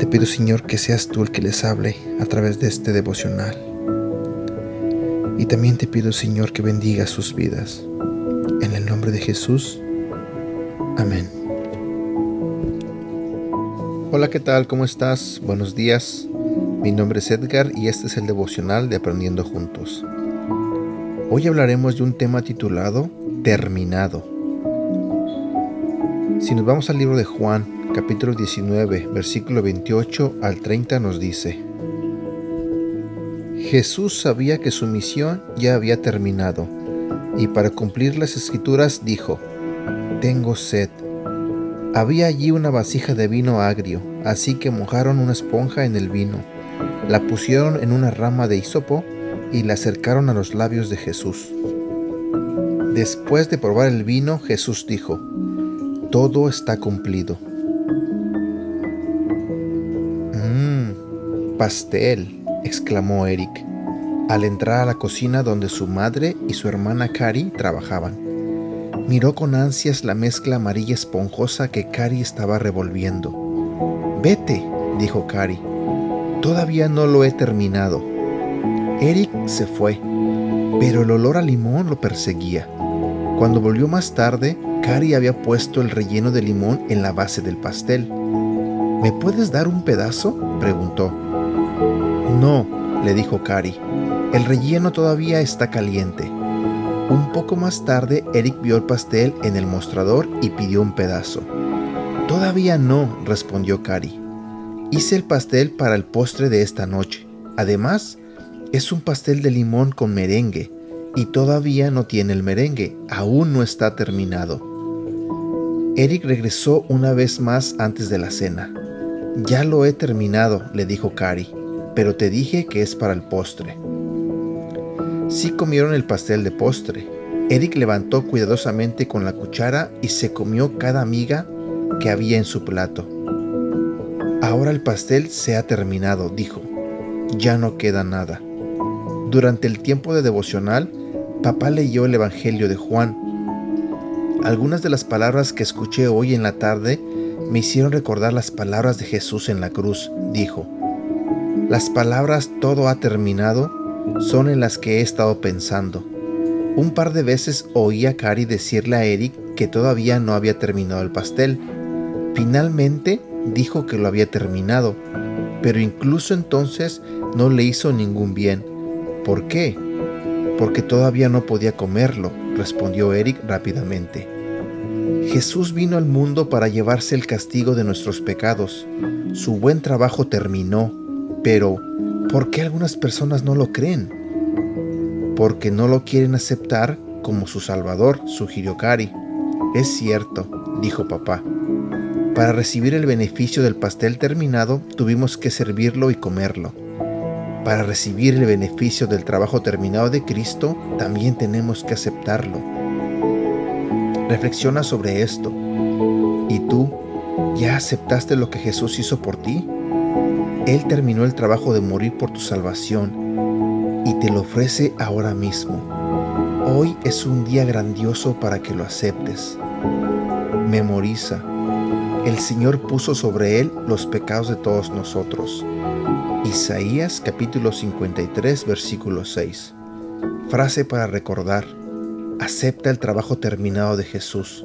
Te pido, Señor, que seas tú el que les hable a través de este devocional. Y también te pido, Señor, que bendiga sus vidas. En el nombre de Jesús. Amén. Hola, ¿qué tal? ¿Cómo estás? Buenos días. Mi nombre es Edgar y este es el devocional de Aprendiendo Juntos. Hoy hablaremos de un tema titulado Terminado. Si nos vamos al libro de Juan, capítulo 19, versículo 28 al 30 nos dice, Jesús sabía que su misión ya había terminado y para cumplir las escrituras dijo, Tengo sed. Había allí una vasija de vino agrio, así que mojaron una esponja en el vino, la pusieron en una rama de hisopo y la acercaron a los labios de Jesús. Después de probar el vino, Jesús dijo, Todo está cumplido. Pastel, exclamó Eric, al entrar a la cocina donde su madre y su hermana Cari trabajaban. Miró con ansias la mezcla amarilla esponjosa que Cari estaba revolviendo. Vete, dijo Cari. Todavía no lo he terminado. Eric se fue, pero el olor a limón lo perseguía. Cuando volvió más tarde, Cari había puesto el relleno de limón en la base del pastel. ¿Me puedes dar un pedazo? preguntó. No, le dijo Cari. El relleno todavía está caliente. Un poco más tarde, Eric vio el pastel en el mostrador y pidió un pedazo. Todavía no, respondió Cari. Hice el pastel para el postre de esta noche. Además, es un pastel de limón con merengue y todavía no tiene el merengue, aún no está terminado. Eric regresó una vez más antes de la cena. Ya lo he terminado, le dijo Cari, pero te dije que es para el postre. Sí comieron el pastel de postre. Eric levantó cuidadosamente con la cuchara y se comió cada miga que había en su plato. Ahora el pastel se ha terminado, dijo. Ya no queda nada. Durante el tiempo de devocional, papá leyó el Evangelio de Juan. Algunas de las palabras que escuché hoy en la tarde me hicieron recordar las palabras de Jesús en la cruz. Dijo, las palabras todo ha terminado son en las que he estado pensando. Un par de veces oí a Cari decirle a Eric que todavía no había terminado el pastel. Finalmente dijo que lo había terminado, pero incluso entonces no le hizo ningún bien. ¿Por qué? Porque todavía no podía comerlo, respondió Eric rápidamente. Jesús vino al mundo para llevarse el castigo de nuestros pecados. Su buen trabajo terminó, pero ¿Por qué algunas personas no lo creen? Porque no lo quieren aceptar como su Salvador, sugirió Cari. Es cierto, dijo papá. Para recibir el beneficio del pastel terminado, tuvimos que servirlo y comerlo. Para recibir el beneficio del trabajo terminado de Cristo, también tenemos que aceptarlo. Reflexiona sobre esto. ¿Y tú ya aceptaste lo que Jesús hizo por ti? Él terminó el trabajo de morir por tu salvación y te lo ofrece ahora mismo. Hoy es un día grandioso para que lo aceptes. Memoriza. El Señor puso sobre él los pecados de todos nosotros. Isaías capítulo 53 versículo 6. Frase para recordar. Acepta el trabajo terminado de Jesús.